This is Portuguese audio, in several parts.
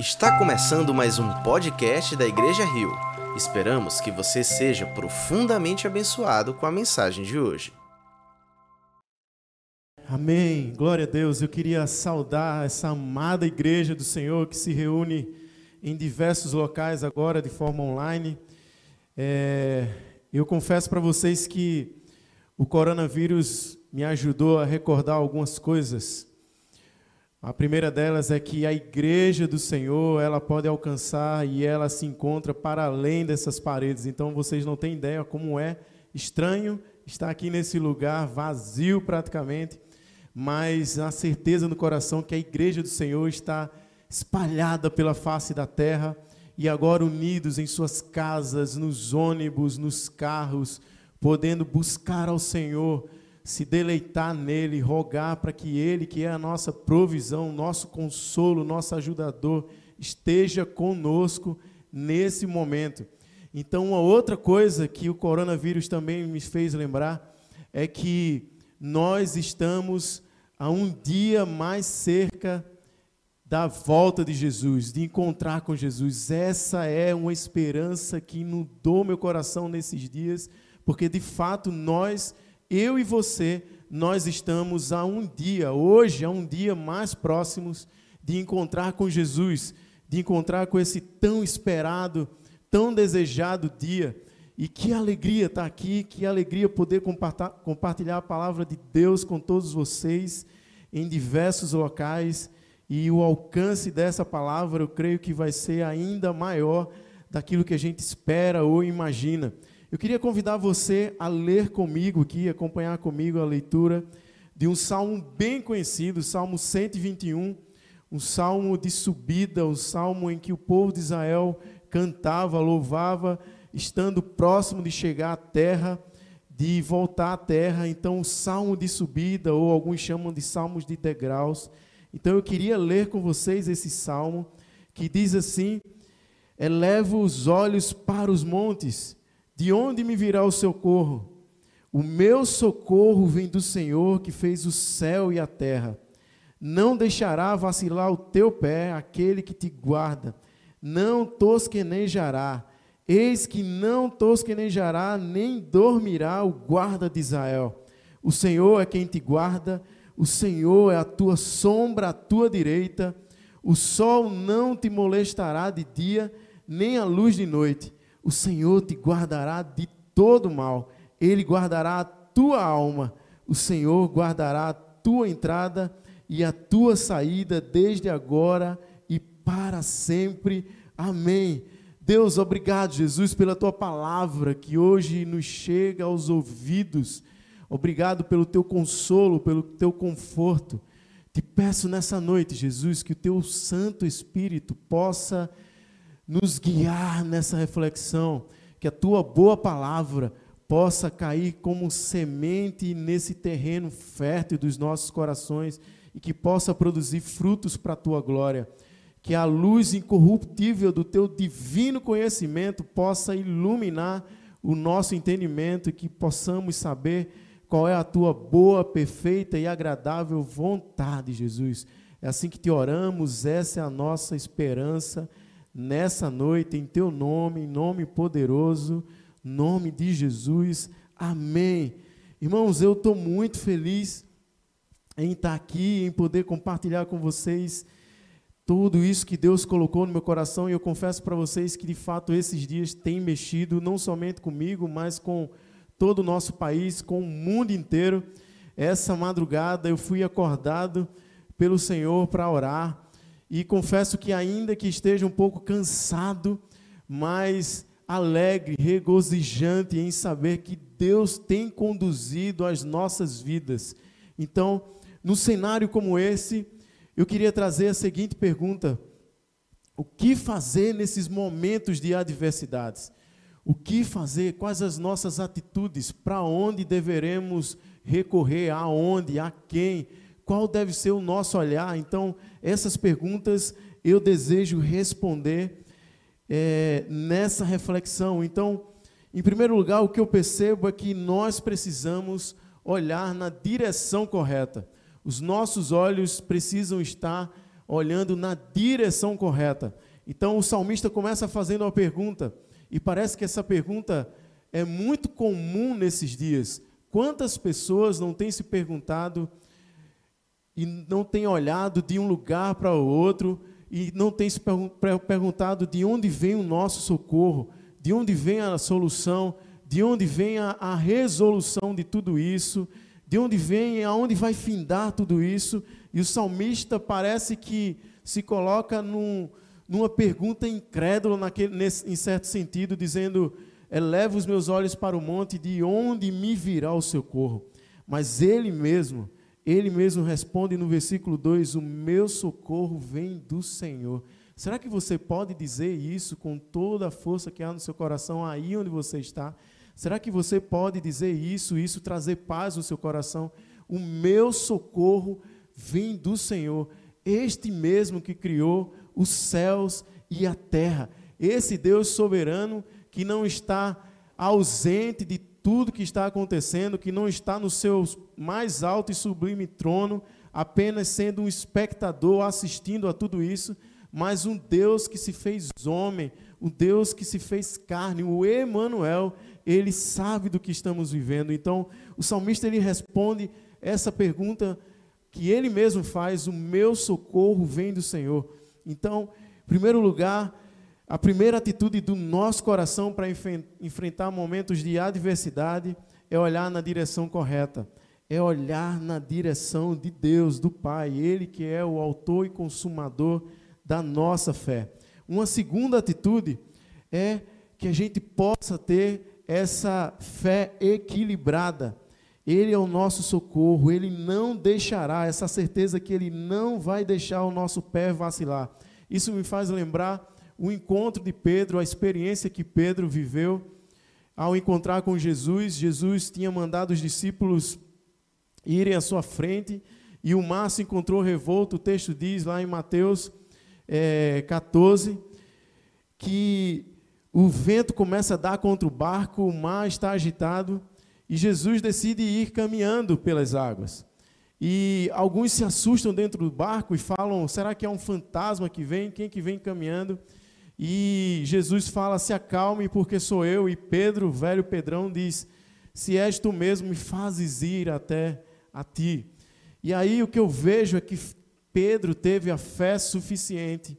Está começando mais um podcast da Igreja Rio. Esperamos que você seja profundamente abençoado com a mensagem de hoje. Amém. Glória a Deus. Eu queria saudar essa amada igreja do Senhor que se reúne em diversos locais agora de forma online. É, eu confesso para vocês que o coronavírus me ajudou a recordar algumas coisas a primeira delas é que a igreja do Senhor, ela pode alcançar e ela se encontra para além dessas paredes. Então vocês não têm ideia como é estranho estar aqui nesse lugar vazio praticamente, mas a certeza no coração que a igreja do Senhor está espalhada pela face da terra e agora unidos em suas casas, nos ônibus, nos carros, podendo buscar ao Senhor se deleitar nele, rogar para que ele, que é a nossa provisão, nosso consolo, nosso ajudador, esteja conosco nesse momento. Então, uma outra coisa que o coronavírus também me fez lembrar é que nós estamos a um dia mais cerca da volta de Jesus, de encontrar com Jesus. Essa é uma esperança que inundou meu coração nesses dias, porque de fato nós eu e você, nós estamos a um dia, hoje, a um dia mais próximos de encontrar com Jesus, de encontrar com esse tão esperado, tão desejado dia. E que alegria estar aqui, que alegria poder compartilhar a palavra de Deus com todos vocês em diversos locais. E o alcance dessa palavra, eu creio que vai ser ainda maior daquilo que a gente espera ou imagina. Eu queria convidar você a ler comigo aqui, acompanhar comigo a leitura de um salmo bem conhecido, Salmo 121, um salmo de subida, um salmo em que o povo de Israel cantava, louvava, estando próximo de chegar à terra, de voltar à terra. Então, o salmo de subida, ou alguns chamam de salmos de degraus. Então, eu queria ler com vocês esse salmo que diz assim: Elevo os olhos para os montes de onde me virá o socorro? O meu socorro vem do Senhor que fez o céu e a terra. Não deixará vacilar o teu pé aquele que te guarda. Não tosquenejará. Eis que não tosquenejará, nem dormirá o guarda de Israel. O Senhor é quem te guarda, o Senhor é a tua sombra à tua direita. O sol não te molestará de dia, nem a luz de noite o Senhor te guardará de todo mal, Ele guardará a tua alma, o Senhor guardará a tua entrada e a tua saída desde agora e para sempre. Amém. Deus, obrigado, Jesus, pela tua palavra que hoje nos chega aos ouvidos. Obrigado pelo teu consolo, pelo teu conforto. Te peço nessa noite, Jesus, que o teu Santo Espírito possa nos guiar nessa reflexão, que a tua boa palavra possa cair como semente nesse terreno fértil dos nossos corações e que possa produzir frutos para a tua glória. Que a luz incorruptível do teu divino conhecimento possa iluminar o nosso entendimento e que possamos saber qual é a tua boa, perfeita e agradável vontade, Jesus. É assim que te oramos, essa é a nossa esperança nessa noite, em teu nome, em nome poderoso, nome de Jesus. Amém. Irmãos, eu estou muito feliz em estar aqui, em poder compartilhar com vocês tudo isso que Deus colocou no meu coração e eu confesso para vocês que de fato esses dias têm mexido não somente comigo, mas com todo o nosso país, com o mundo inteiro. Essa madrugada eu fui acordado pelo Senhor para orar e confesso que, ainda que esteja um pouco cansado, mas alegre, regozijante em saber que Deus tem conduzido as nossas vidas. Então, num cenário como esse, eu queria trazer a seguinte pergunta: O que fazer nesses momentos de adversidades? O que fazer? Quais as nossas atitudes? Para onde deveremos recorrer? Aonde? A quem? Qual deve ser o nosso olhar? Então, essas perguntas eu desejo responder é, nessa reflexão. Então, em primeiro lugar, o que eu percebo é que nós precisamos olhar na direção correta. Os nossos olhos precisam estar olhando na direção correta. Então o salmista começa fazendo uma pergunta, e parece que essa pergunta é muito comum nesses dias. Quantas pessoas não têm se perguntado e não têm olhado de um lugar para o outro e não têm se perguntado de onde vem o nosso socorro, de onde vem a solução, de onde vem a, a resolução de tudo isso, de onde vem, aonde vai findar tudo isso. E o salmista parece que se coloca num, numa pergunta incrédula, naquele, nesse, em certo sentido, dizendo: Eleva os meus olhos para o monte, de onde me virá o socorro? Mas ele mesmo, ele mesmo responde no versículo 2: O meu socorro vem do Senhor. Será que você pode dizer isso com toda a força que há no seu coração, aí onde você está? Será que você pode dizer isso, isso trazer paz no seu coração? O meu socorro vem do Senhor, este mesmo que criou os céus e a terra. Esse Deus soberano que não está ausente de tudo que está acontecendo, que não está no seu mais alto e sublime trono, apenas sendo um espectador assistindo a tudo isso, mas um Deus que se fez homem, um Deus que se fez carne, o Emanuel, ele sabe do que estamos vivendo. Então, o salmista ele responde essa pergunta que ele mesmo faz: o meu socorro vem do Senhor. Então, em primeiro lugar, a primeira atitude do nosso coração para enfrentar momentos de adversidade é olhar na direção correta, é olhar na direção de Deus, do Pai, Ele que é o autor e consumador da nossa fé. Uma segunda atitude é que a gente possa ter essa fé equilibrada. Ele é o nosso socorro, ele não deixará, essa certeza que ele não vai deixar o nosso pé vacilar. Isso me faz lembrar o encontro de Pedro, a experiência que Pedro viveu ao encontrar com Jesus. Jesus tinha mandado os discípulos irem à sua frente e o mar se encontrou revolto. O texto diz lá em Mateus é, 14 que o vento começa a dar contra o barco, o mar está agitado e Jesus decide ir caminhando pelas águas. E alguns se assustam dentro do barco e falam: será que é um fantasma que vem? Quem que vem caminhando? E Jesus fala: Se acalme, porque sou eu. E Pedro, velho Pedrão, diz: Se és tu mesmo, me fazes ir até a ti. E aí o que eu vejo é que Pedro teve a fé suficiente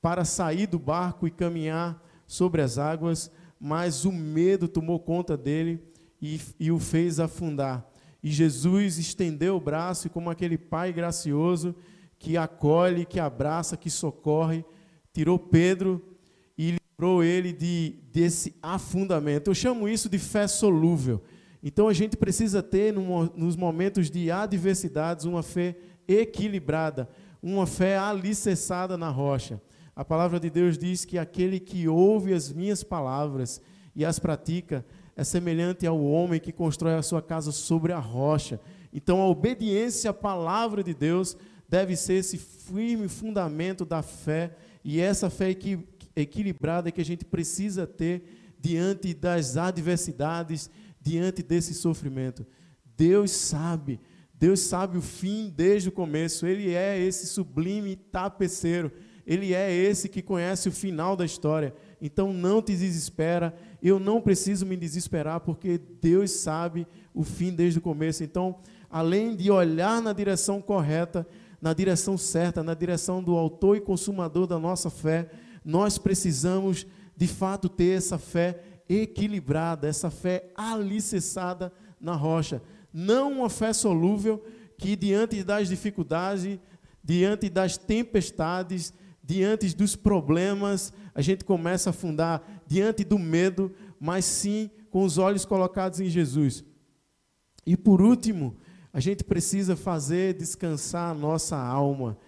para sair do barco e caminhar sobre as águas, mas o medo tomou conta dele e, e o fez afundar. E Jesus estendeu o braço, e como aquele pai gracioso que acolhe, que abraça, que socorre, tirou Pedro livrou ele de, desse afundamento. Eu chamo isso de fé solúvel. Então a gente precisa ter, nos momentos de adversidades, uma fé equilibrada, uma fé alicerçada na rocha. A palavra de Deus diz que aquele que ouve as minhas palavras e as pratica é semelhante ao homem que constrói a sua casa sobre a rocha. Então a obediência à palavra de Deus deve ser esse firme fundamento da fé, e essa fé que equilibrada que a gente precisa ter diante das adversidades, diante desse sofrimento. Deus sabe, Deus sabe o fim desde o começo. Ele é esse sublime tapeceiro. Ele é esse que conhece o final da história. Então não te desespera. Eu não preciso me desesperar porque Deus sabe o fim desde o começo. Então, além de olhar na direção correta, na direção certa, na direção do autor e consumador da nossa fé, nós precisamos, de fato, ter essa fé equilibrada, essa fé alicerçada na rocha. Não uma fé solúvel que, diante das dificuldades, diante das tempestades, diante dos problemas, a gente começa a afundar, diante do medo, mas sim com os olhos colocados em Jesus. E por último, a gente precisa fazer descansar a nossa alma.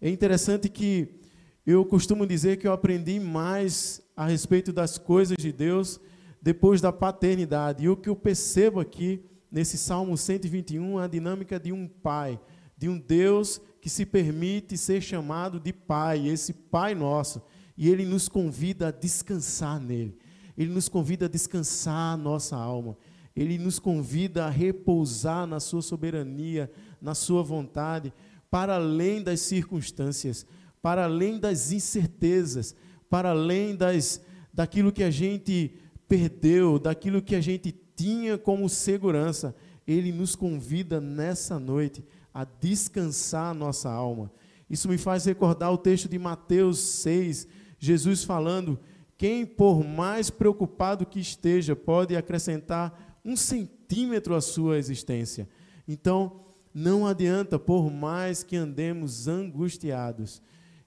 É interessante que eu costumo dizer que eu aprendi mais a respeito das coisas de Deus depois da paternidade. E o que eu percebo aqui nesse Salmo 121 é a dinâmica de um pai, de um Deus que se permite ser chamado de pai, esse pai nosso. E ele nos convida a descansar nele. Ele nos convida a descansar a nossa alma. Ele nos convida a repousar na sua soberania, na sua vontade, para além das circunstâncias, para além das incertezas, para além das, daquilo que a gente perdeu, daquilo que a gente tinha como segurança. Ele nos convida nessa noite a descansar a nossa alma. Isso me faz recordar o texto de Mateus 6, Jesus falando: quem por mais preocupado que esteja pode acrescentar um centímetro à sua existência. Então, não adianta, por mais que andemos angustiados.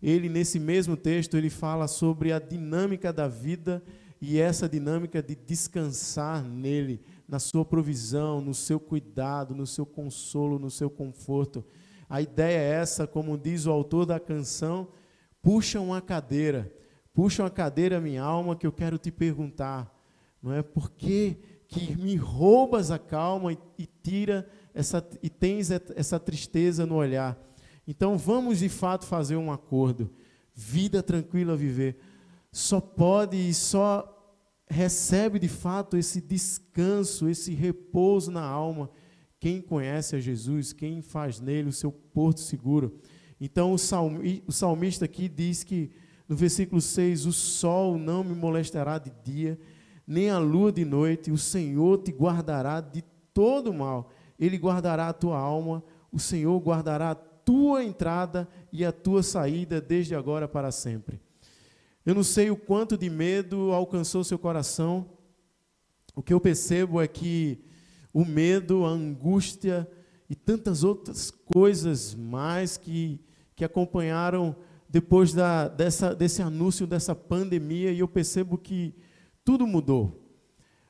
Ele, nesse mesmo texto, ele fala sobre a dinâmica da vida e essa dinâmica de descansar nele, na sua provisão, no seu cuidado, no seu consolo, no seu conforto. A ideia é essa, como diz o autor da canção, puxa uma cadeira, puxa uma cadeira minha alma que eu quero te perguntar, não é? Por que, que me roubas a calma e, e tira essa, e tens essa tristeza no olhar? Então vamos de fato fazer um acordo. Vida tranquila viver. Só pode e só recebe de fato esse descanso, esse repouso na alma quem conhece a Jesus, quem faz nele o seu porto seguro. Então o salmista aqui diz que no versículo 6: O sol não me molestará de dia, nem a lua de noite, o Senhor te guardará de todo mal. Ele guardará a tua alma, o Senhor guardará tua entrada e a tua saída desde agora para sempre. Eu não sei o quanto de medo alcançou seu coração. O que eu percebo é que o medo, a angústia e tantas outras coisas mais que, que acompanharam depois da, dessa, desse anúncio dessa pandemia, e eu percebo que tudo mudou.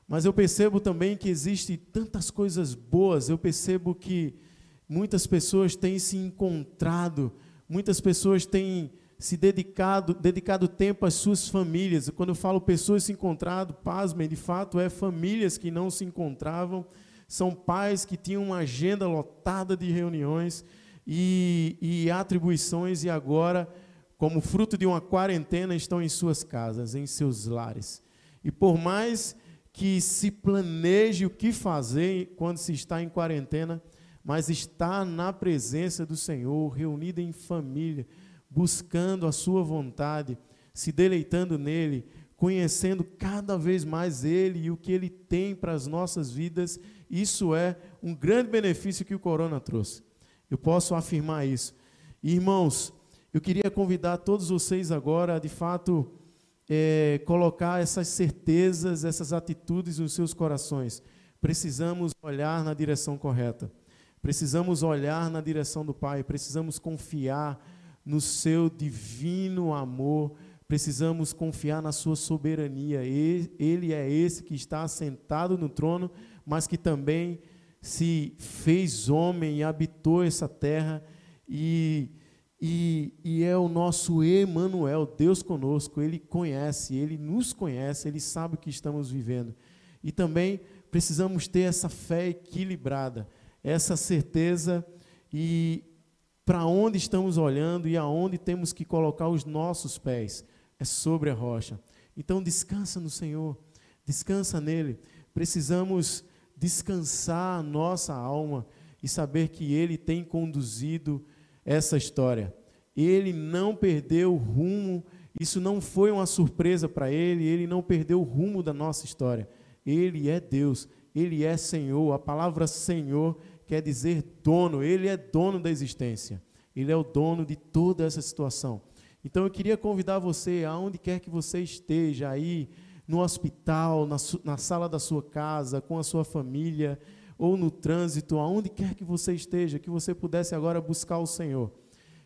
Mas eu percebo também que existem tantas coisas boas, eu percebo que muitas pessoas têm se encontrado, muitas pessoas têm se dedicado, dedicado tempo às suas famílias. Quando eu falo pessoas se encontrado, pasmem, de fato é famílias que não se encontravam são pais que tinham uma agenda lotada de reuniões e, e atribuições e agora, como fruto de uma quarentena, estão em suas casas, em seus lares. E por mais que se planeje o que fazer quando se está em quarentena, mas está na presença do Senhor, reunida em família, buscando a sua vontade, se deleitando nele, conhecendo cada vez mais ele e o que ele tem para as nossas vidas isso é um grande benefício que o corona trouxe. Eu posso afirmar isso. irmãos, eu queria convidar todos vocês agora a, de fato, é, colocar essas certezas, essas atitudes nos seus corações. Precisamos olhar na direção correta. Precisamos olhar na direção do Pai. Precisamos confiar no seu divino amor. Precisamos confiar na sua soberania. Ele é esse que está sentado no trono mas que também se fez homem e habitou essa terra e, e, e é o nosso Emanuel, Deus conosco. Ele conhece, ele nos conhece, ele sabe o que estamos vivendo. E também precisamos ter essa fé equilibrada, essa certeza e para onde estamos olhando e aonde temos que colocar os nossos pés é sobre a rocha. Então descansa no Senhor, descansa nele. Precisamos descansar a nossa alma e saber que Ele tem conduzido essa história. Ele não perdeu o rumo, isso não foi uma surpresa para Ele, Ele não perdeu o rumo da nossa história. Ele é Deus, Ele é Senhor. A palavra Senhor quer dizer dono, Ele é dono da existência, Ele é o dono de toda essa situação. Então eu queria convidar você, aonde quer que você esteja aí, no hospital, na, na sala da sua casa, com a sua família, ou no trânsito, aonde quer que você esteja, que você pudesse agora buscar o Senhor.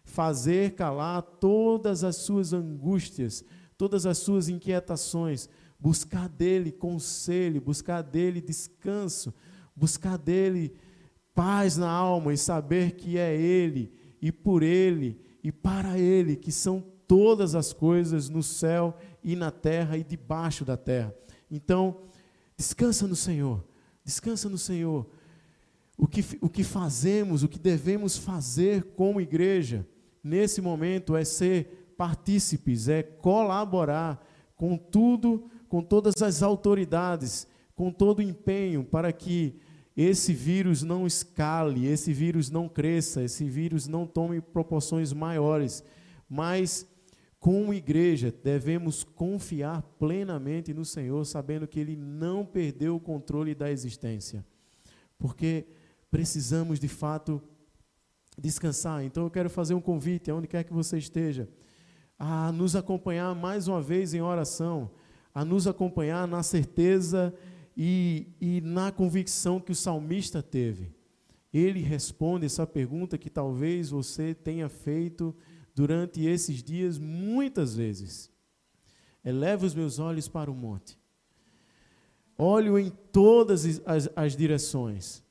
Fazer calar todas as suas angústias, todas as suas inquietações, buscar dele conselho, buscar dele descanso, buscar dele paz na alma e saber que é ele e por ele e para ele que são todas as coisas no céu e na terra e debaixo da terra. Então, descansa no Senhor, descansa no Senhor. O que, o que fazemos, o que devemos fazer como igreja, nesse momento, é ser partícipes, é colaborar com tudo, com todas as autoridades, com todo o empenho, para que esse vírus não escale, esse vírus não cresça, esse vírus não tome proporções maiores, mas como igreja devemos confiar plenamente no Senhor, sabendo que Ele não perdeu o controle da existência, porque precisamos de fato descansar. Então eu quero fazer um convite, aonde quer que você esteja, a nos acompanhar mais uma vez em oração, a nos acompanhar na certeza e, e na convicção que o salmista teve. Ele responde essa pergunta que talvez você tenha feito durante esses dias muitas vezes. Eleva os meus olhos para o monte. Olho em todas as, as direções.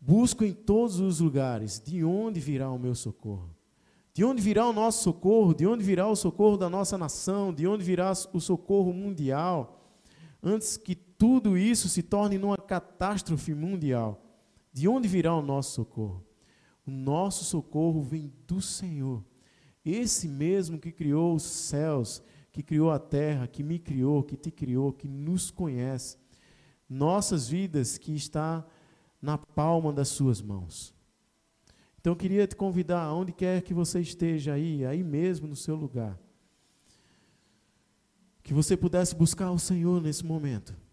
Busco em todos os lugares. De onde virá o meu socorro? De onde virá o nosso socorro? De onde virá o socorro da nossa nação? De onde virá o socorro mundial? Antes que tudo isso se torne numa catástrofe mundial, de onde virá o nosso socorro? O nosso socorro vem do Senhor. Esse mesmo que criou os céus, que criou a terra, que me criou, que te criou, que nos conhece. Nossas vidas que está na palma das suas mãos. Então eu queria te convidar, aonde quer que você esteja aí, aí mesmo no seu lugar, que você pudesse buscar o Senhor nesse momento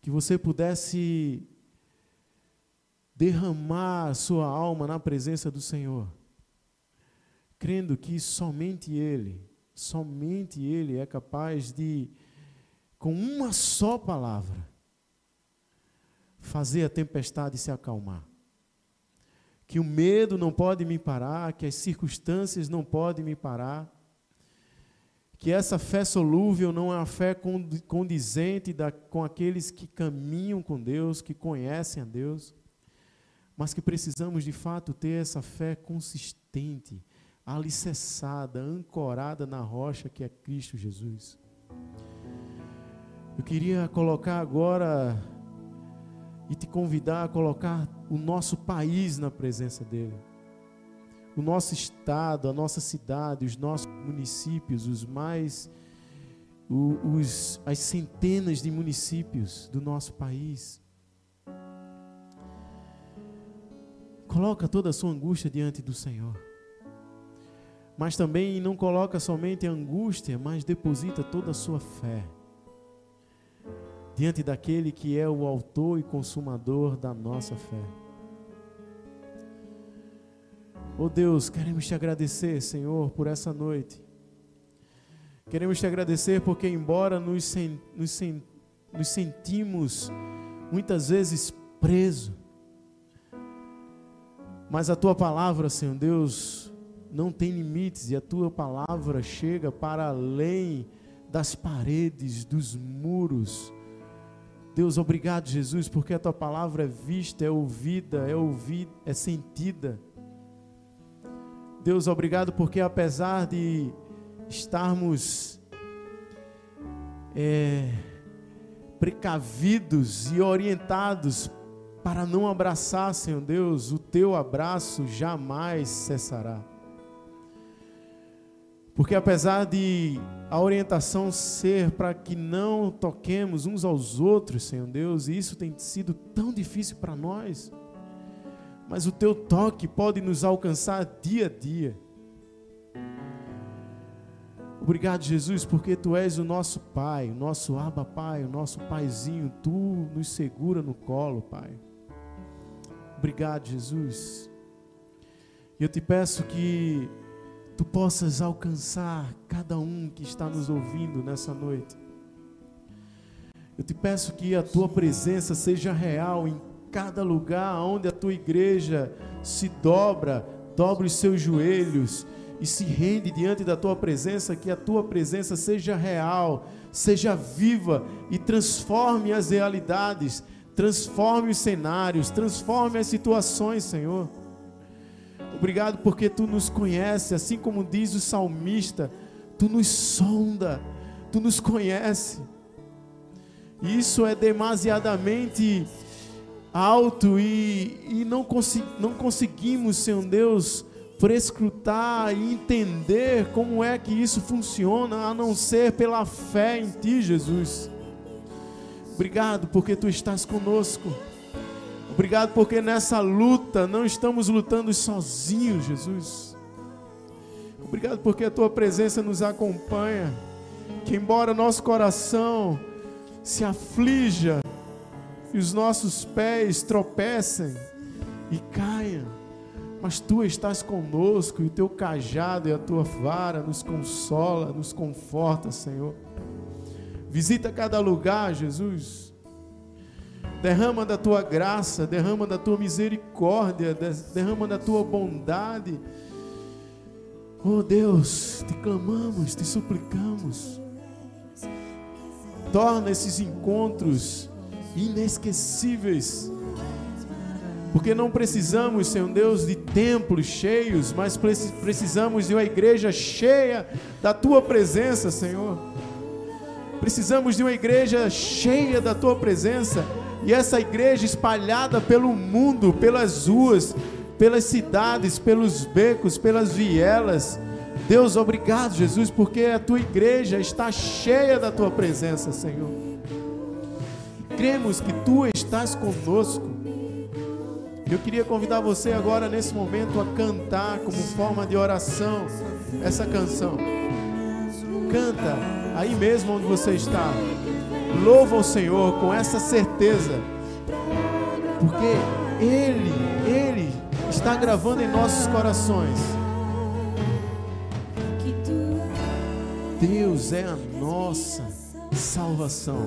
que você pudesse derramar sua alma na presença do Senhor, crendo que somente Ele, somente Ele é capaz de, com uma só palavra, fazer a tempestade se acalmar. Que o medo não pode me parar, que as circunstâncias não podem me parar que essa fé solúvel não é uma fé condizente da, com aqueles que caminham com Deus, que conhecem a Deus, mas que precisamos de fato ter essa fé consistente, alicerçada, ancorada na rocha que é Cristo Jesus. Eu queria colocar agora e te convidar a colocar o nosso país na presença dEle o nosso estado, a nossa cidade, os nossos municípios, os mais os, as centenas de municípios do nosso país. Coloca toda a sua angústia diante do Senhor. Mas também não coloca somente a angústia, mas deposita toda a sua fé diante daquele que é o autor e consumador da nossa fé. Oh Deus, queremos te agradecer, Senhor, por essa noite. Queremos te agradecer porque, embora nos, sen nos, sen nos sentimos muitas vezes presos, mas a tua palavra, Senhor Deus, não tem limites e a tua palavra chega para além das paredes, dos muros. Deus, obrigado, Jesus, porque a tua palavra é vista, é ouvida, é ouvida, é sentida. Deus, obrigado porque apesar de estarmos é, precavidos e orientados para não abraçar, Senhor Deus, o teu abraço jamais cessará. Porque apesar de a orientação ser para que não toquemos uns aos outros, Senhor Deus, e isso tem sido tão difícil para nós, mas o teu toque pode nos alcançar dia a dia. Obrigado, Jesus, porque tu és o nosso Pai, o nosso Abba Pai, o nosso Paizinho. Tu nos segura no colo, Pai. Obrigado, Jesus. E eu te peço que tu possas alcançar cada um que está nos ouvindo nessa noite. Eu te peço que a tua presença seja real em cada lugar onde a tua igreja se dobra, dobra os seus joelhos e se rende diante da tua presença, que a tua presença seja real, seja viva e transforme as realidades, transforme os cenários, transforme as situações, Senhor. Obrigado porque tu nos conhece, assim como diz o salmista, tu nos sonda, tu nos conhece. Isso é demasiadamente alto e, e não, consi não conseguimos, Senhor Deus, prescrutar e entender como é que isso funciona, a não ser pela fé em Ti, Jesus. Obrigado porque tu estás conosco. Obrigado porque nessa luta não estamos lutando sozinhos, Jesus. Obrigado porque a tua presença nos acompanha. Que embora nosso coração se aflija e os nossos pés tropecem e caiam, mas tu estás conosco e o teu cajado e a tua vara nos consola, nos conforta, Senhor. Visita cada lugar, Jesus. Derrama da tua graça, derrama da tua misericórdia, derrama da tua bondade. Oh Deus, te clamamos, te suplicamos. Torna esses encontros inesquecíveis. Porque não precisamos, Senhor Deus, de templos cheios, mas precisamos de uma igreja cheia da tua presença, Senhor. Precisamos de uma igreja cheia da tua presença e essa igreja espalhada pelo mundo, pelas ruas, pelas cidades, pelos becos, pelas vielas. Deus, obrigado, Jesus, porque a tua igreja está cheia da tua presença, Senhor. Cremos que tu estás conosco. Eu queria convidar você agora, nesse momento, a cantar como forma de oração essa canção. Canta aí mesmo onde você está. Louva o Senhor com essa certeza, porque Ele, Ele está gravando em nossos corações. Deus é a nossa salvação.